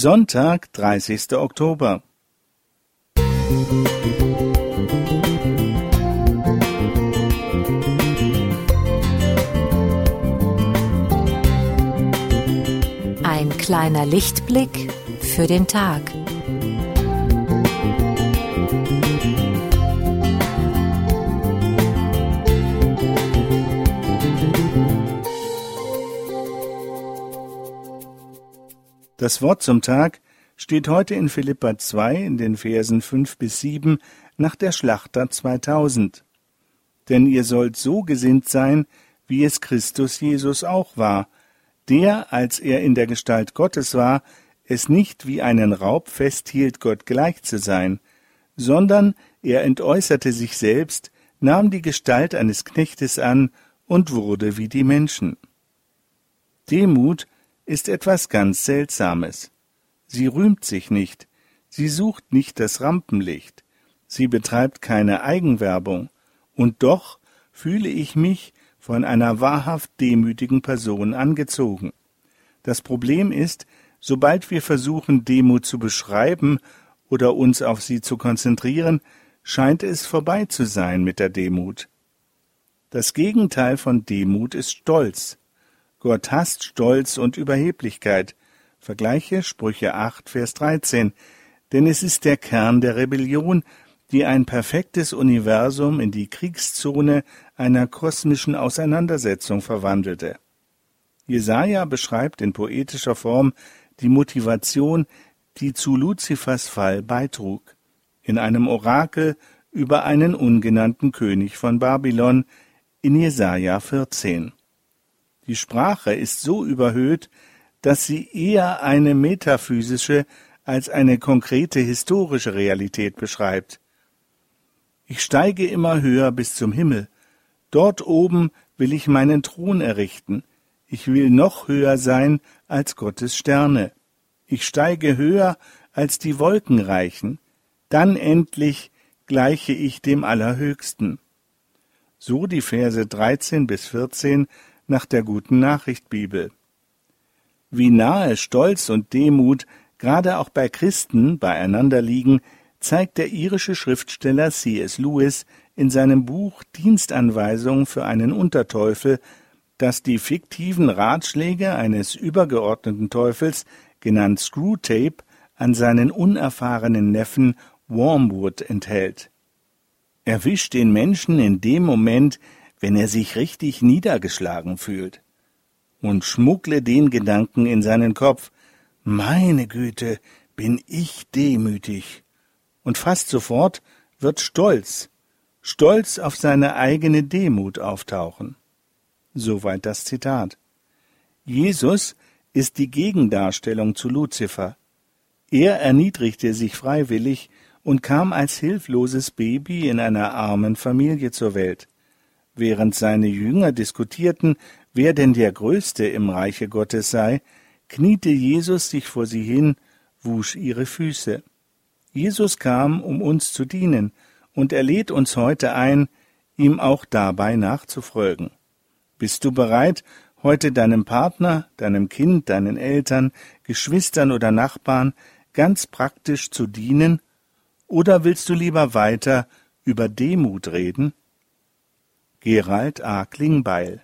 Sonntag, 30. Oktober. Ein kleiner Lichtblick für den Tag. Das Wort zum Tag steht heute in Philippa 2 in den Versen 5 bis 7 nach der Schlachter 2000. Denn ihr sollt so gesinnt sein, wie es Christus Jesus auch war, der, als er in der Gestalt Gottes war, es nicht wie einen Raub festhielt, Gott gleich zu sein, sondern er entäußerte sich selbst, nahm die Gestalt eines Knechtes an und wurde wie die Menschen. Demut ist etwas ganz Seltsames. Sie rühmt sich nicht, sie sucht nicht das Rampenlicht, sie betreibt keine Eigenwerbung, und doch fühle ich mich von einer wahrhaft demütigen Person angezogen. Das Problem ist, sobald wir versuchen, Demut zu beschreiben oder uns auf sie zu konzentrieren, scheint es vorbei zu sein mit der Demut. Das Gegenteil von Demut ist Stolz. Gott hasst Stolz und Überheblichkeit. Vergleiche Sprüche 8, Vers 13. Denn es ist der Kern der Rebellion, die ein perfektes Universum in die Kriegszone einer kosmischen Auseinandersetzung verwandelte. Jesaja beschreibt in poetischer Form die Motivation, die zu Luzifers Fall beitrug. In einem Orakel über einen ungenannten König von Babylon in Jesaja 14. Die Sprache ist so überhöht, dass sie eher eine metaphysische als eine konkrete historische Realität beschreibt. Ich steige immer höher bis zum Himmel. Dort oben will ich meinen Thron errichten. Ich will noch höher sein als Gottes Sterne. Ich steige höher als die Wolken reichen. Dann endlich gleiche ich dem Allerhöchsten. So die Verse 13 bis 14 nach der guten Nachricht Bibel. Wie nahe Stolz und Demut gerade auch bei Christen beieinander liegen, zeigt der irische Schriftsteller C.S. Lewis in seinem Buch Dienstanweisung für einen Unterteufel, das die fiktiven Ratschläge eines übergeordneten Teufels, genannt Screwtape, an seinen unerfahrenen Neffen Wormwood enthält. Erwischt den Menschen in dem Moment, wenn er sich richtig niedergeschlagen fühlt. Und schmuggle den Gedanken in seinen Kopf, meine Güte, bin ich demütig. Und fast sofort wird Stolz, Stolz auf seine eigene Demut auftauchen. Soweit das Zitat. Jesus ist die Gegendarstellung zu Luzifer. Er erniedrigte sich freiwillig und kam als hilfloses Baby in einer armen Familie zur Welt. Während seine Jünger diskutierten, wer denn der Größte im Reiche Gottes sei, kniete Jesus sich vor sie hin, wusch ihre Füße. Jesus kam, um uns zu dienen, und er lädt uns heute ein, ihm auch dabei nachzufolgen. Bist du bereit, heute deinem Partner, deinem Kind, deinen Eltern, Geschwistern oder Nachbarn ganz praktisch zu dienen? Oder willst du lieber weiter über Demut reden? Gerald A. Klingbeil